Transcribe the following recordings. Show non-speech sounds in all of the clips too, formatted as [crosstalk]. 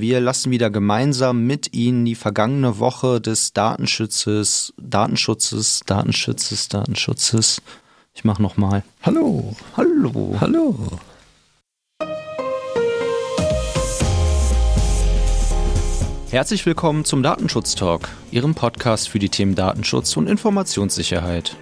Wir lassen wieder gemeinsam mit Ihnen die vergangene Woche des Datenschutzes, Datenschutzes, Datenschutzes, Datenschutzes. Ich mache nochmal. Hallo. Hallo. Hallo. Herzlich willkommen zum Datenschutz Talk, Ihrem Podcast für die Themen Datenschutz und Informationssicherheit.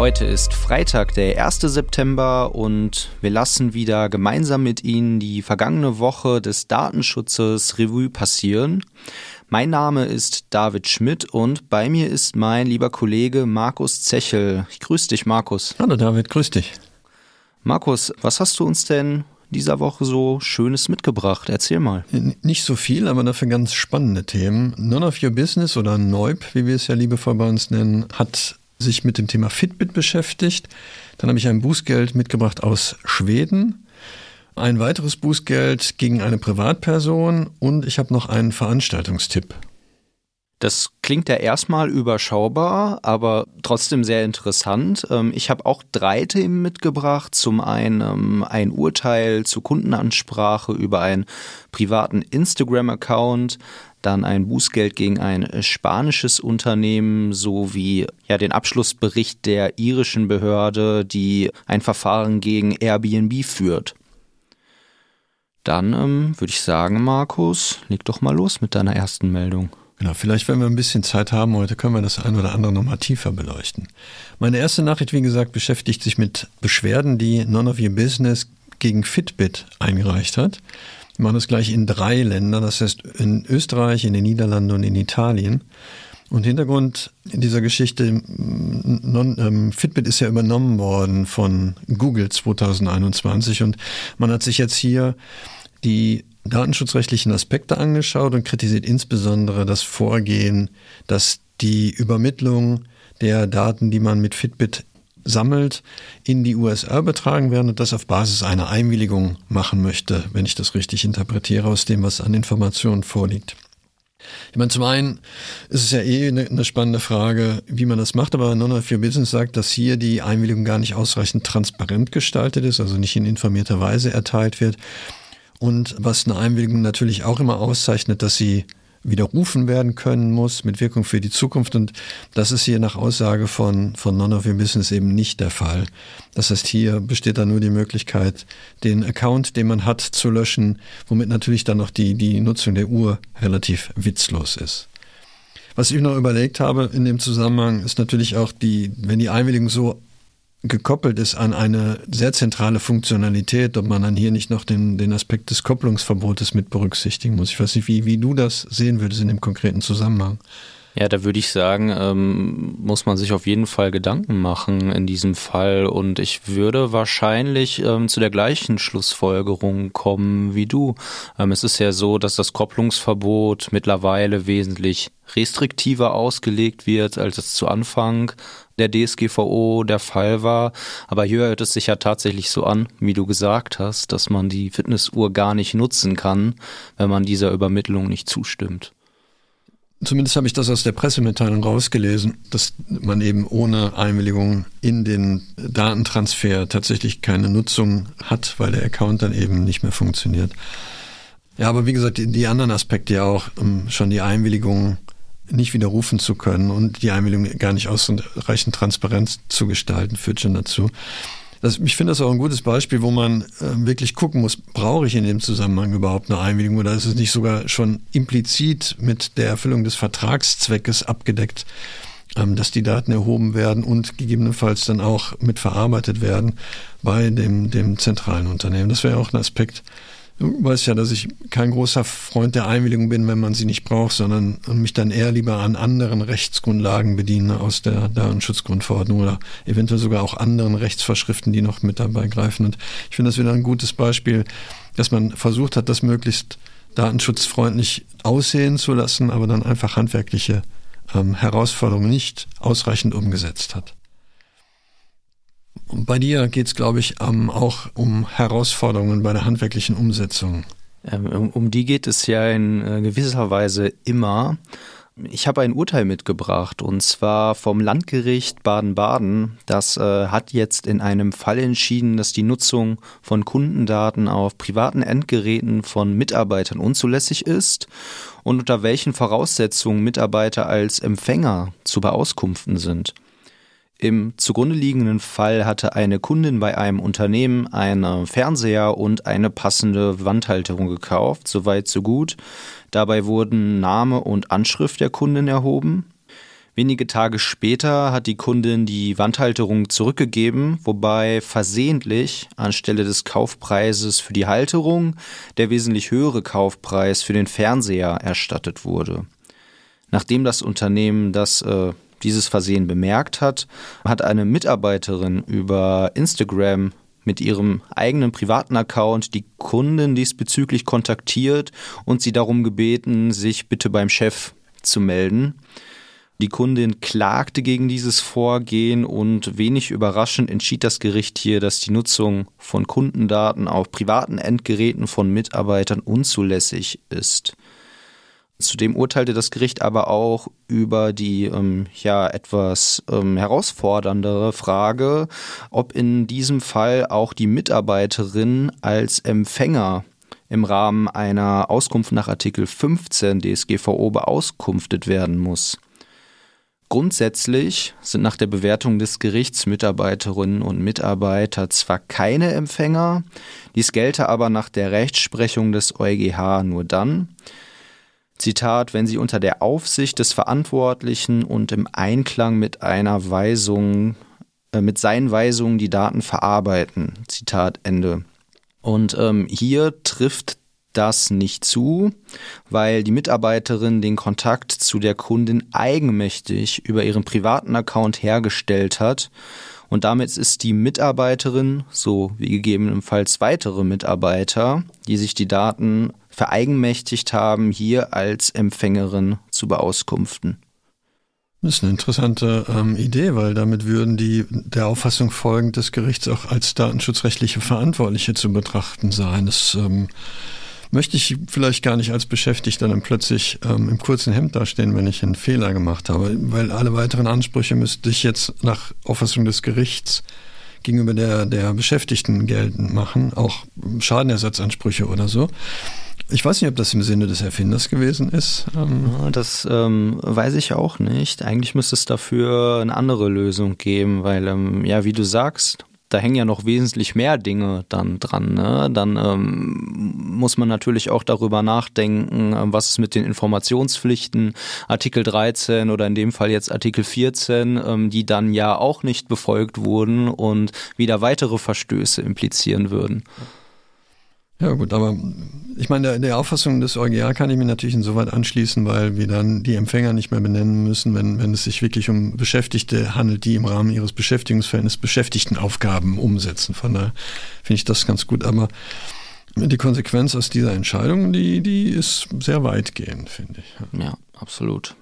Heute ist Freitag, der 1. September und wir lassen wieder gemeinsam mit Ihnen die vergangene Woche des Datenschutzes Revue passieren. Mein Name ist David Schmidt und bei mir ist mein lieber Kollege Markus Zechel. Ich grüße dich, Markus. Hallo David, grüß dich. Markus, was hast du uns denn dieser Woche so Schönes mitgebracht? Erzähl mal. Nicht so viel, aber dafür ganz spannende Themen. None of Your Business oder NEUB, wie wir es ja liebevoll bei uns nennen, hat sich mit dem Thema Fitbit beschäftigt. Dann habe ich ein Bußgeld mitgebracht aus Schweden. Ein weiteres Bußgeld gegen eine Privatperson und ich habe noch einen Veranstaltungstipp. Das klingt ja erstmal überschaubar, aber trotzdem sehr interessant. Ähm, ich habe auch drei Themen mitgebracht. Zum einen ähm, ein Urteil zur Kundenansprache über einen privaten Instagram-Account, dann ein Bußgeld gegen ein spanisches Unternehmen sowie ja den Abschlussbericht der irischen Behörde, die ein Verfahren gegen Airbnb führt. Dann ähm, würde ich sagen, Markus, leg doch mal los mit deiner ersten Meldung. Genau, vielleicht, wenn wir ein bisschen Zeit haben heute, können wir das ein oder andere nochmal tiefer beleuchten. Meine erste Nachricht, wie gesagt, beschäftigt sich mit Beschwerden, die None of Your Business gegen Fitbit eingereicht hat. Wir machen das gleich in drei Ländern, das heißt in Österreich, in den Niederlanden und in Italien. Und Hintergrund dieser Geschichte, non, ähm, Fitbit ist ja übernommen worden von Google 2021 und man hat sich jetzt hier die datenschutzrechtlichen Aspekte angeschaut und kritisiert insbesondere das Vorgehen, dass die Übermittlung der Daten, die man mit Fitbit sammelt, in die USA übertragen werden und das auf Basis einer Einwilligung machen möchte, wenn ich das richtig interpretiere aus dem, was an Informationen vorliegt. Ich meine, zum einen ist es ja eh eine, eine spannende Frage, wie man das macht, aber None of Your Business sagt, dass hier die Einwilligung gar nicht ausreichend transparent gestaltet ist, also nicht in informierter Weise erteilt wird. Und was eine Einwilligung natürlich auch immer auszeichnet, dass sie widerrufen werden können muss mit Wirkung für die Zukunft. Und das ist hier nach Aussage von, von None of Your Business eben nicht der Fall. Das heißt, hier besteht da nur die Möglichkeit, den Account, den man hat, zu löschen, womit natürlich dann noch die, die Nutzung der Uhr relativ witzlos ist. Was ich noch überlegt habe in dem Zusammenhang ist natürlich auch die, wenn die Einwilligung so gekoppelt ist an eine sehr zentrale Funktionalität, ob man dann hier nicht noch den, den Aspekt des Kopplungsverbotes mit berücksichtigen muss. Ich weiß nicht, wie, wie du das sehen würdest in dem konkreten Zusammenhang. Ja, da würde ich sagen, ähm, muss man sich auf jeden Fall Gedanken machen in diesem Fall. Und ich würde wahrscheinlich ähm, zu der gleichen Schlussfolgerung kommen wie du. Ähm, es ist ja so, dass das Kopplungsverbot mittlerweile wesentlich restriktiver ausgelegt wird, als es zu Anfang der DSGVO der Fall war. Aber hier hört es sich ja tatsächlich so an, wie du gesagt hast, dass man die Fitnessuhr gar nicht nutzen kann, wenn man dieser Übermittlung nicht zustimmt. Zumindest habe ich das aus der Pressemitteilung rausgelesen, dass man eben ohne Einwilligung in den Datentransfer tatsächlich keine Nutzung hat, weil der Account dann eben nicht mehr funktioniert. Ja, aber wie gesagt, die, die anderen Aspekte ja auch, um schon die Einwilligung nicht widerrufen zu können und die Einwilligung gar nicht ausreichend Transparenz zu gestalten, führt schon dazu. Das, ich finde das auch ein gutes Beispiel, wo man äh, wirklich gucken muss, brauche ich in dem Zusammenhang überhaupt eine Einwilligung oder ist es nicht sogar schon implizit mit der Erfüllung des Vertragszweckes abgedeckt, ähm, dass die Daten erhoben werden und gegebenenfalls dann auch mit verarbeitet werden bei dem, dem zentralen Unternehmen. Das wäre auch ein Aspekt, Du weißt ja, dass ich kein großer Freund der Einwilligung bin, wenn man sie nicht braucht, sondern mich dann eher lieber an anderen Rechtsgrundlagen bediene aus der Datenschutzgrundverordnung oder eventuell sogar auch anderen Rechtsvorschriften, die noch mit dabei greifen. Und ich finde das wieder ein gutes Beispiel, dass man versucht hat, das möglichst datenschutzfreundlich aussehen zu lassen, aber dann einfach handwerkliche ähm, Herausforderungen nicht ausreichend umgesetzt hat. Bei dir geht es, glaube ich, ähm, auch um Herausforderungen bei der handwerklichen Umsetzung. Ähm, um, um die geht es ja in äh, gewisser Weise immer. Ich habe ein Urteil mitgebracht und zwar vom Landgericht Baden-Baden. Das äh, hat jetzt in einem Fall entschieden, dass die Nutzung von Kundendaten auf privaten Endgeräten von Mitarbeitern unzulässig ist und unter welchen Voraussetzungen Mitarbeiter als Empfänger zu beauskunften sind. Im zugrunde liegenden Fall hatte eine Kundin bei einem Unternehmen einen Fernseher und eine passende Wandhalterung gekauft, soweit so gut. Dabei wurden Name und Anschrift der Kundin erhoben. Wenige Tage später hat die Kundin die Wandhalterung zurückgegeben, wobei versehentlich anstelle des Kaufpreises für die Halterung der wesentlich höhere Kaufpreis für den Fernseher erstattet wurde. Nachdem das Unternehmen das äh, dieses Versehen bemerkt hat, hat eine Mitarbeiterin über Instagram mit ihrem eigenen privaten Account die Kundin diesbezüglich kontaktiert und sie darum gebeten, sich bitte beim Chef zu melden. Die Kundin klagte gegen dieses Vorgehen und wenig überraschend entschied das Gericht hier, dass die Nutzung von Kundendaten auf privaten Endgeräten von Mitarbeitern unzulässig ist. Zudem urteilte das Gericht aber auch über die ähm, ja etwas ähm, herausforderndere Frage, ob in diesem Fall auch die Mitarbeiterin als Empfänger im Rahmen einer Auskunft nach Artikel 15 DSGVO beauskunftet werden muss. Grundsätzlich sind nach der Bewertung des Gerichts Mitarbeiterinnen und Mitarbeiter zwar keine Empfänger, dies gelte aber nach der Rechtsprechung des EuGH nur dann, Zitat, wenn sie unter der Aufsicht des Verantwortlichen und im Einklang mit einer Weisung, äh, mit seinen Weisungen die Daten verarbeiten. Zitat Ende. Und ähm, hier trifft das nicht zu, weil die Mitarbeiterin den Kontakt zu der Kundin eigenmächtig über ihren privaten Account hergestellt hat und damit ist die Mitarbeiterin, so wie gegebenenfalls weitere Mitarbeiter, die sich die Daten vereigenmächtigt haben, hier als Empfängerin zu beauskunften. Das ist eine interessante ähm, Idee, weil damit würden die der Auffassung folgend des Gerichts auch als datenschutzrechtliche Verantwortliche zu betrachten sein. Das ähm, möchte ich vielleicht gar nicht als Beschäftigter dann plötzlich ähm, im kurzen Hemd dastehen, wenn ich einen Fehler gemacht habe, weil alle weiteren Ansprüche müsste ich jetzt nach Auffassung des Gerichts gegenüber der, der Beschäftigten geltend machen, auch Schadenersatzansprüche oder so. Ich weiß nicht, ob das im Sinne des Erfinders gewesen ist. Ähm das ähm, weiß ich auch nicht. Eigentlich müsste es dafür eine andere Lösung geben, weil, ähm, ja, wie du sagst, da hängen ja noch wesentlich mehr Dinge dann dran. Ne? Dann ähm, muss man natürlich auch darüber nachdenken, ähm, was ist mit den Informationspflichten, Artikel 13 oder in dem Fall jetzt Artikel 14, ähm, die dann ja auch nicht befolgt wurden und wieder weitere Verstöße implizieren würden. Ja gut, aber ich meine, der, der Auffassung des EuGH kann ich mir natürlich insoweit anschließen, weil wir dann die Empfänger nicht mehr benennen müssen, wenn, wenn es sich wirklich um Beschäftigte handelt, die im Rahmen ihres Beschäftigungsverhältnisses Beschäftigtenaufgaben umsetzen. Von daher finde ich das ganz gut. Aber die Konsequenz aus dieser Entscheidung, die, die ist sehr weitgehend, finde ich. Ja, absolut.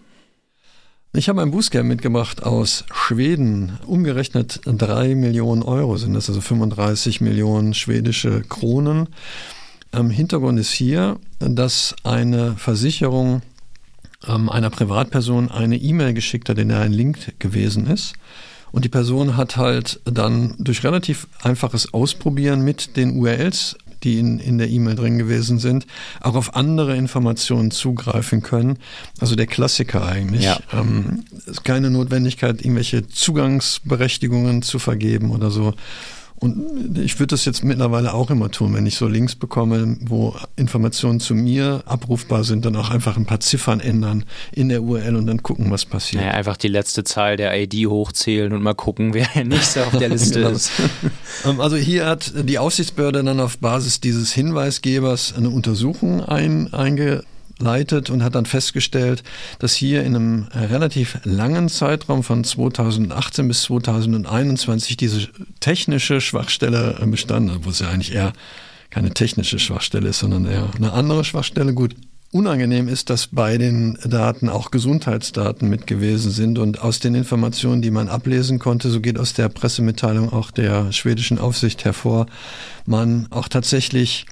Ich habe ein Bußgeld mitgebracht aus Schweden. Umgerechnet drei Millionen Euro sind das, also 35 Millionen schwedische Kronen. Am Hintergrund ist hier, dass eine Versicherung ähm, einer Privatperson eine E-Mail geschickt hat, in der ein Link gewesen ist. Und die Person hat halt dann durch relativ einfaches Ausprobieren mit den URLs die in, in der E-Mail drin gewesen sind, auch auf andere Informationen zugreifen können. Also der Klassiker eigentlich. Ja. Ähm, ist keine Notwendigkeit, irgendwelche Zugangsberechtigungen zu vergeben oder so. Und ich würde das jetzt mittlerweile auch immer tun, wenn ich so Links bekomme, wo Informationen zu mir abrufbar sind, dann auch einfach ein paar Ziffern ändern in der URL und dann gucken, was passiert. Naja, einfach die letzte Zahl der ID hochzählen und mal gucken, wer [laughs] der nächste auf der Liste genau. ist. [laughs] Ähm, also hier hat die Aufsichtsbehörde dann auf Basis dieses Hinweisgebers eine Untersuchung ein, einge leitet und hat dann festgestellt, dass hier in einem relativ langen Zeitraum von 2018 bis 2021 diese technische Schwachstelle bestand, wo es ja eigentlich eher keine technische Schwachstelle ist, sondern eher eine andere Schwachstelle. Gut, unangenehm ist, dass bei den Daten auch Gesundheitsdaten mit gewesen sind und aus den Informationen, die man ablesen konnte, so geht aus der Pressemitteilung auch der schwedischen Aufsicht hervor, man auch tatsächlich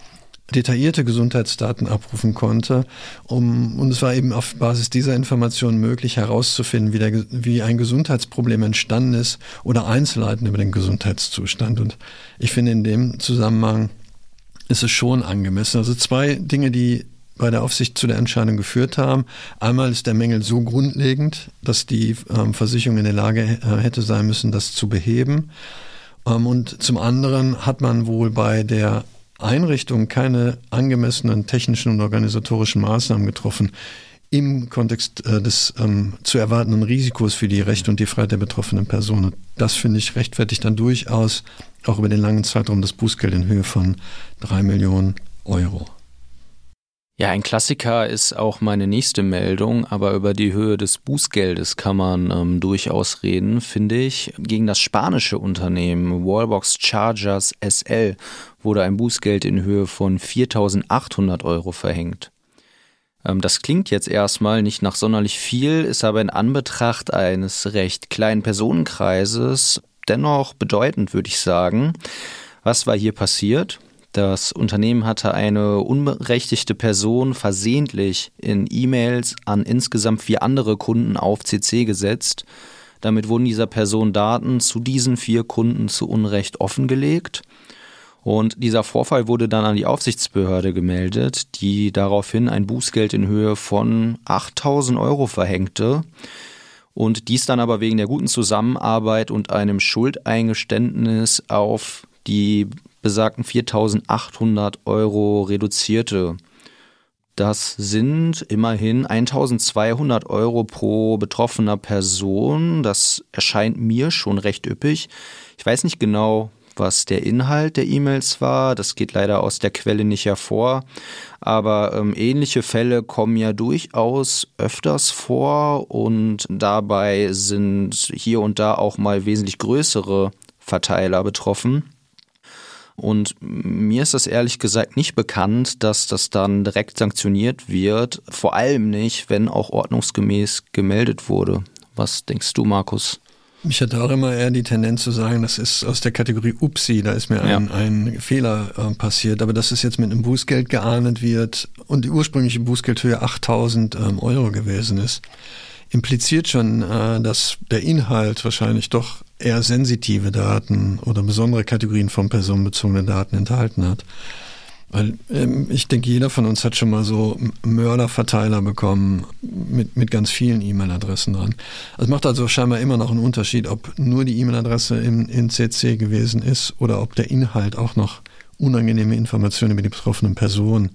detaillierte Gesundheitsdaten abrufen konnte. Um, und es war eben auf Basis dieser Informationen möglich herauszufinden, wie, der, wie ein Gesundheitsproblem entstanden ist oder Einzelheiten über den Gesundheitszustand. Und ich finde in dem Zusammenhang ist es schon angemessen. Also zwei Dinge, die bei der Aufsicht zu der Entscheidung geführt haben. Einmal ist der Mängel so grundlegend, dass die ähm, Versicherung in der Lage äh, hätte sein müssen, das zu beheben. Ähm, und zum anderen hat man wohl bei der Einrichtung keine angemessenen technischen und organisatorischen Maßnahmen getroffen im Kontext äh, des ähm, zu erwartenden Risikos für die Rechte und die Freiheit der betroffenen Person. Und das finde ich rechtfertigt dann durchaus auch über den langen Zeitraum das Bußgeld in Höhe von drei Millionen Euro. Ja, ein Klassiker ist auch meine nächste Meldung, aber über die Höhe des Bußgeldes kann man ähm, durchaus reden, finde ich. Gegen das spanische Unternehmen Wallbox Chargers SL wurde ein Bußgeld in Höhe von 4.800 Euro verhängt. Ähm, das klingt jetzt erstmal nicht nach sonderlich viel, ist aber in Anbetracht eines recht kleinen Personenkreises dennoch bedeutend, würde ich sagen. Was war hier passiert? Das Unternehmen hatte eine unberechtigte Person versehentlich in E-Mails an insgesamt vier andere Kunden auf CC gesetzt. Damit wurden dieser Person Daten zu diesen vier Kunden zu Unrecht offengelegt. Und dieser Vorfall wurde dann an die Aufsichtsbehörde gemeldet, die daraufhin ein Bußgeld in Höhe von 8000 Euro verhängte. Und dies dann aber wegen der guten Zusammenarbeit und einem Schuldeingeständnis auf die besagten 4.800 Euro reduzierte. Das sind immerhin 1200 Euro pro betroffener Person. Das erscheint mir schon recht üppig. Ich weiß nicht genau, was der Inhalt der E-Mails war. Das geht leider aus der Quelle nicht hervor. Aber ähm, ähnliche Fälle kommen ja durchaus öfters vor und dabei sind hier und da auch mal wesentlich größere Verteiler betroffen. Und mir ist das ehrlich gesagt nicht bekannt, dass das dann direkt sanktioniert wird. Vor allem nicht, wenn auch ordnungsgemäß gemeldet wurde. Was denkst du, Markus? Ich hatte auch immer eher die Tendenz zu sagen, das ist aus der Kategorie Upsi, da ist mir ein, ja. ein Fehler äh, passiert. Aber dass es jetzt mit einem Bußgeld geahndet wird und die ursprüngliche Bußgeldhöhe 8000 ähm, Euro gewesen ist, impliziert schon, äh, dass der Inhalt wahrscheinlich doch eher sensitive Daten oder besondere Kategorien von personenbezogenen Daten enthalten hat. Weil ähm, ich denke, jeder von uns hat schon mal so Mörderverteiler bekommen mit, mit ganz vielen E-Mail-Adressen dran. Es macht also scheinbar immer noch einen Unterschied, ob nur die E-Mail-Adresse in, in CC gewesen ist oder ob der Inhalt auch noch unangenehme Informationen über die betroffenen Personen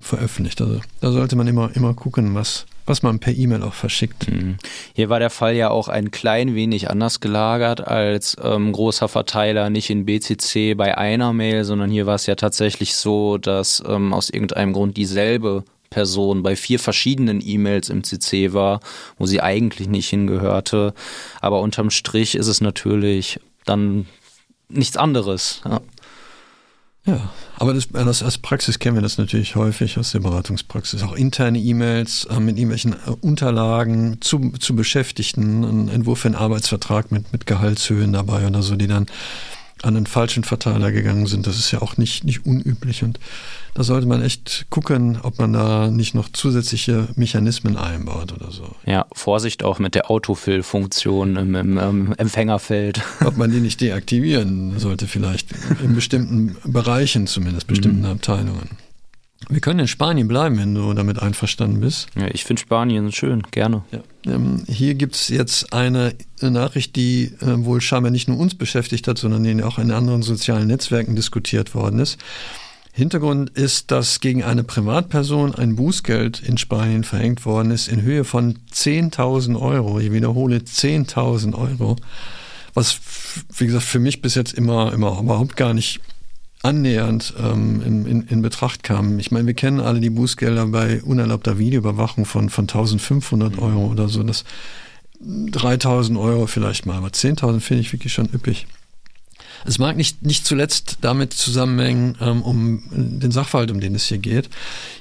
veröffentlicht. Also da sollte man immer, immer gucken, was, was man per E-Mail auch verschickt. Mhm. Hier war der Fall ja auch ein klein wenig anders gelagert als ähm, großer Verteiler, nicht in BCC bei einer Mail, sondern hier war es ja tatsächlich so, dass ähm, aus irgendeinem Grund dieselbe Person bei vier verschiedenen E-Mails im CC war, wo sie eigentlich nicht hingehörte. Aber unterm Strich ist es natürlich dann nichts anderes. Ja. Ja, aber das, das, als Praxis kennen wir das natürlich häufig aus der Beratungspraxis. Auch interne E-Mails äh, mit irgendwelchen äh, Unterlagen zu, zu Beschäftigten, ein Entwurf für einen Arbeitsvertrag mit, mit Gehaltshöhen dabei oder so, die dann an den falschen Verteiler gegangen sind. Das ist ja auch nicht, nicht unüblich. Und da sollte man echt gucken, ob man da nicht noch zusätzliche Mechanismen einbaut oder so. Ja, Vorsicht auch mit der Autofill-Funktion im, im, im, Empfängerfeld. [laughs] Ob man die nicht deaktivieren sollte, vielleicht in bestimmten Bereichen zumindest, bestimmten mhm. Abteilungen. Wir können in Spanien bleiben, wenn du damit einverstanden bist. Ja, ich finde Spanien schön, gerne. Ja. Ähm, hier gibt es jetzt eine Nachricht, die äh, wohl scheinbar nicht nur uns beschäftigt hat, sondern die auch in anderen sozialen Netzwerken diskutiert worden ist. Hintergrund ist, dass gegen eine Privatperson ein Bußgeld in Spanien verhängt worden ist in Höhe von 10.000 Euro. Ich wiederhole 10.000 Euro. Was, wie gesagt, für mich bis jetzt immer, immer überhaupt gar nicht annähernd ähm, in, in, in, Betracht kam. Ich meine, wir kennen alle die Bußgelder bei unerlaubter Videoüberwachung von, von 1500 mhm. Euro oder so. Das 3000 Euro vielleicht mal, aber 10.000 finde ich wirklich schon üppig. Es mag nicht, nicht zuletzt damit zusammenhängen, ähm, um den Sachverhalt, um den es hier geht.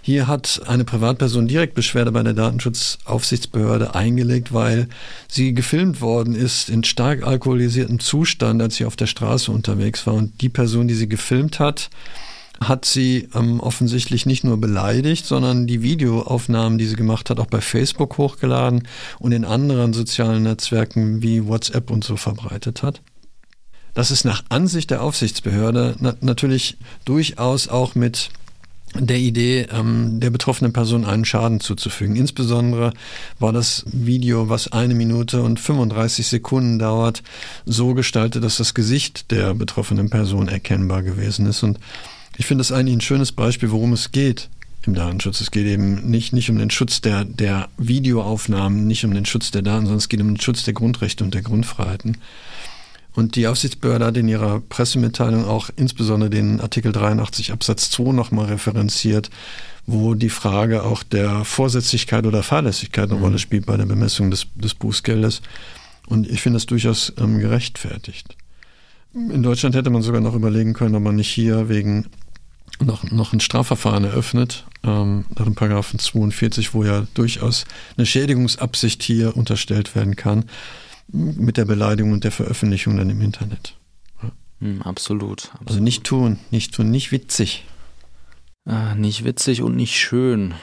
Hier hat eine Privatperson direkt Beschwerde bei der Datenschutzaufsichtsbehörde eingelegt, weil sie gefilmt worden ist in stark alkoholisiertem Zustand, als sie auf der Straße unterwegs war. Und die Person, die sie gefilmt hat, hat sie ähm, offensichtlich nicht nur beleidigt, sondern die Videoaufnahmen, die sie gemacht hat, auch bei Facebook hochgeladen und in anderen sozialen Netzwerken wie WhatsApp und so verbreitet hat. Das ist nach Ansicht der Aufsichtsbehörde na natürlich durchaus auch mit der Idee, ähm, der betroffenen Person einen Schaden zuzufügen. Insbesondere war das Video, was eine Minute und 35 Sekunden dauert, so gestaltet, dass das Gesicht der betroffenen Person erkennbar gewesen ist. Und ich finde das eigentlich ein schönes Beispiel, worum es geht im Datenschutz. Es geht eben nicht, nicht um den Schutz der, der Videoaufnahmen, nicht um den Schutz der Daten, sondern es geht um den Schutz der Grundrechte und der Grundfreiheiten. Und die Aufsichtsbehörde hat in ihrer Pressemitteilung auch insbesondere den Artikel 83 Absatz 2 nochmal referenziert, wo die Frage auch der Vorsätzlichkeit oder Fahrlässigkeit eine mhm. Rolle spielt bei der Bemessung des, des Bußgeldes. Und ich finde das durchaus ähm, gerechtfertigt. In Deutschland hätte man sogar noch überlegen können, ob man nicht hier wegen noch, noch ein Strafverfahren eröffnet, ähm, nach dem Paragraphen 42, wo ja durchaus eine Schädigungsabsicht hier unterstellt werden kann mit der Beleidigung und der Veröffentlichung dann im Internet. Ja. Hm, absolut, absolut, Also nicht tun, nicht tun, nicht witzig. Ah, nicht witzig und nicht schön.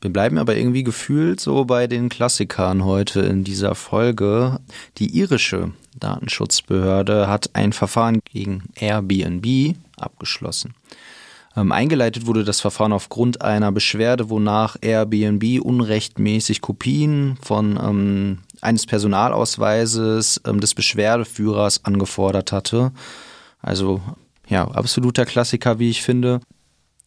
Wir bleiben aber irgendwie gefühlt so bei den Klassikern heute in dieser Folge. Die irische Datenschutzbehörde hat ein Verfahren gegen Airbnb abgeschlossen. Ähm, eingeleitet wurde das Verfahren aufgrund einer Beschwerde, wonach Airbnb unrechtmäßig Kopien von ähm, eines Personalausweises ähm, des Beschwerdeführers angefordert hatte. Also ja, absoluter Klassiker, wie ich finde.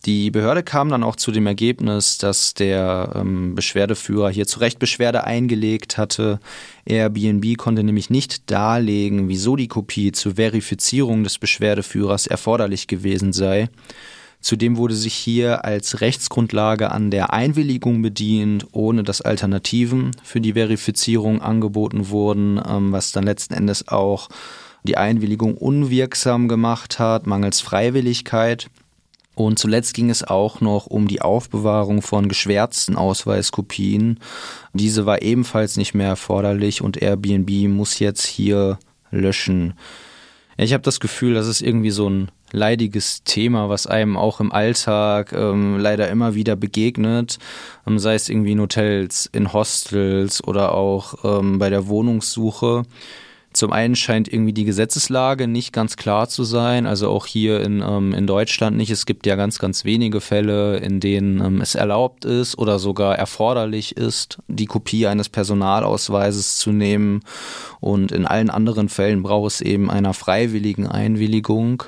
Die Behörde kam dann auch zu dem Ergebnis, dass der ähm, Beschwerdeführer hier zu Recht Beschwerde eingelegt hatte. Airbnb konnte nämlich nicht darlegen, wieso die Kopie zur Verifizierung des Beschwerdeführers erforderlich gewesen sei. Zudem wurde sich hier als Rechtsgrundlage an der Einwilligung bedient, ohne dass Alternativen für die Verifizierung angeboten wurden, ähm, was dann letzten Endes auch die Einwilligung unwirksam gemacht hat, mangels Freiwilligkeit. Und zuletzt ging es auch noch um die Aufbewahrung von geschwärzten Ausweiskopien. Diese war ebenfalls nicht mehr erforderlich und Airbnb muss jetzt hier löschen. Ich habe das Gefühl, das ist irgendwie so ein leidiges Thema, was einem auch im Alltag ähm, leider immer wieder begegnet, ähm, sei es irgendwie in Hotels, in Hostels oder auch ähm, bei der Wohnungssuche. Zum einen scheint irgendwie die Gesetzeslage nicht ganz klar zu sein, also auch hier in, ähm, in Deutschland nicht. Es gibt ja ganz, ganz wenige Fälle, in denen ähm, es erlaubt ist oder sogar erforderlich ist, die Kopie eines Personalausweises zu nehmen. Und in allen anderen Fällen braucht es eben einer freiwilligen Einwilligung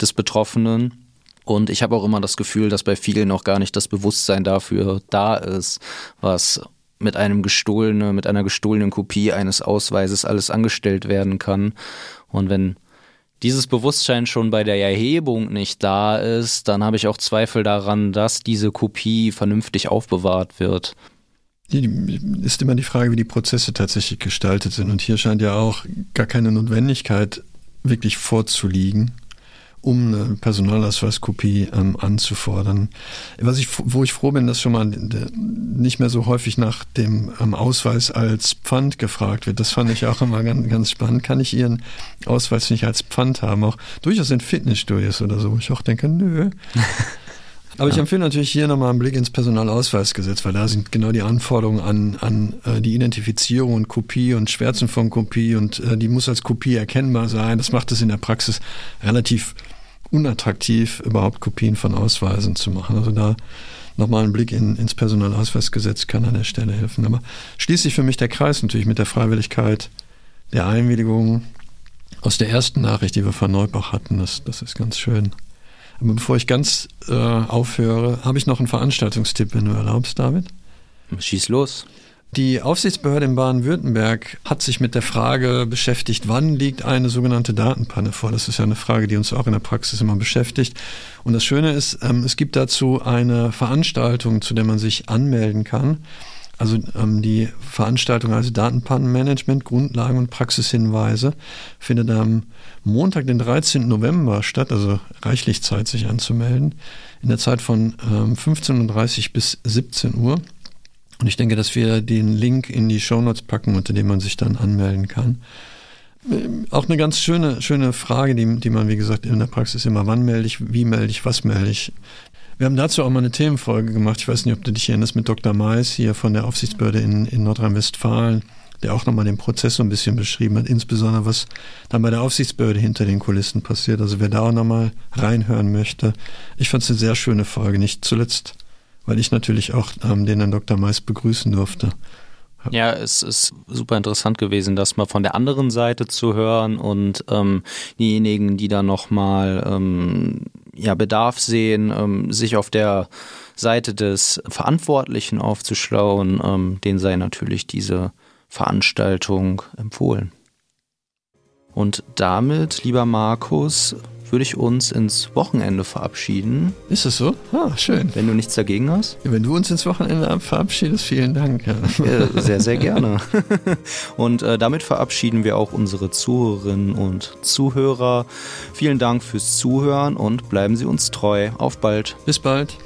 des Betroffenen. Und ich habe auch immer das Gefühl, dass bei vielen noch gar nicht das Bewusstsein dafür da ist, was mit einem gestohlene, mit einer gestohlenen Kopie eines Ausweises alles angestellt werden kann. Und wenn dieses Bewusstsein schon bei der Erhebung nicht da ist, dann habe ich auch Zweifel daran, dass diese Kopie vernünftig aufbewahrt wird. Ist immer die Frage, wie die Prozesse tatsächlich gestaltet sind. Und hier scheint ja auch gar keine Notwendigkeit wirklich vorzuliegen, um eine Personalausweiskopie ähm, anzufordern. Was ich, wo ich froh bin, dass schon mal nicht mehr so häufig nach dem ähm, Ausweis als Pfand gefragt wird. Das fand ich auch immer ganz, ganz spannend. Kann ich Ihren Ausweis nicht als Pfand haben? Auch durchaus in Fitnessstudios oder so. Ich auch denke, nö. [laughs] Aber ich empfehle natürlich hier nochmal einen Blick ins Personalausweisgesetz, weil da sind genau die Anforderungen an, an äh, die Identifizierung und Kopie und Schwärzen von Kopie und äh, die muss als Kopie erkennbar sein. Das macht es in der Praxis relativ unattraktiv, überhaupt Kopien von Ausweisen zu machen. Also da nochmal ein Blick in, ins Personalausweisgesetz kann an der Stelle helfen. Aber schließlich für mich der Kreis natürlich mit der Freiwilligkeit, der Einwilligung aus der ersten Nachricht, die wir von Neubach hatten. Das, das ist ganz schön. Aber bevor ich ganz äh, aufhöre, habe ich noch einen Veranstaltungstipp, wenn du erlaubst, David. Schieß los. Die Aufsichtsbehörde in Baden-Württemberg hat sich mit der Frage beschäftigt, wann liegt eine sogenannte Datenpanne vor? Das ist ja eine Frage, die uns auch in der Praxis immer beschäftigt. Und das Schöne ist, ähm, es gibt dazu eine Veranstaltung, zu der man sich anmelden kann. Also ähm, die Veranstaltung also Datenpannenmanagement, Grundlagen und Praxishinweise findet am Montag, den 13. November statt, also reichlich Zeit, sich anzumelden, in der Zeit von ähm, 15.30 Uhr bis 17 Uhr. Und ich denke, dass wir den Link in die Shownotes packen, unter dem man sich dann anmelden kann. auch eine ganz schöne, schöne Frage, die, die man, wie gesagt, in der Praxis immer, wann melde ich, wie melde ich, was melde ich. Wir haben dazu auch mal eine Themenfolge gemacht. Ich weiß nicht, ob du dich erinnerst, mit Dr. Mais hier von der Aufsichtsbehörde in, in Nordrhein-Westfalen, der auch nochmal den Prozess so ein bisschen beschrieben hat, insbesondere was dann bei der Aufsichtsbehörde hinter den Kulissen passiert. Also wer da auch nochmal reinhören möchte. Ich fand es eine sehr schöne Folge, nicht zuletzt, weil ich natürlich auch ähm, den Herrn Dr. Mais begrüßen durfte. Ja, es ist super interessant gewesen, das mal von der anderen Seite zu hören und ähm, diejenigen, die da nochmal ähm, ja, Bedarf sehen, ähm, sich auf der Seite des Verantwortlichen aufzuschlauen, ähm, denen sei natürlich diese Veranstaltung empfohlen. Und damit, lieber Markus, würde ich uns ins Wochenende verabschieden. Ist es so? Ah, schön. Wenn du nichts dagegen hast. Ja, wenn du uns ins Wochenende verabschiedest, vielen Dank. Ja. Ja, sehr, sehr gerne. [laughs] Und äh, damit verabschieden wir auch unsere Zuhörerinnen und Zuhörer. Vielen Dank fürs Zuhören und bleiben Sie uns treu. Auf bald. Bis bald.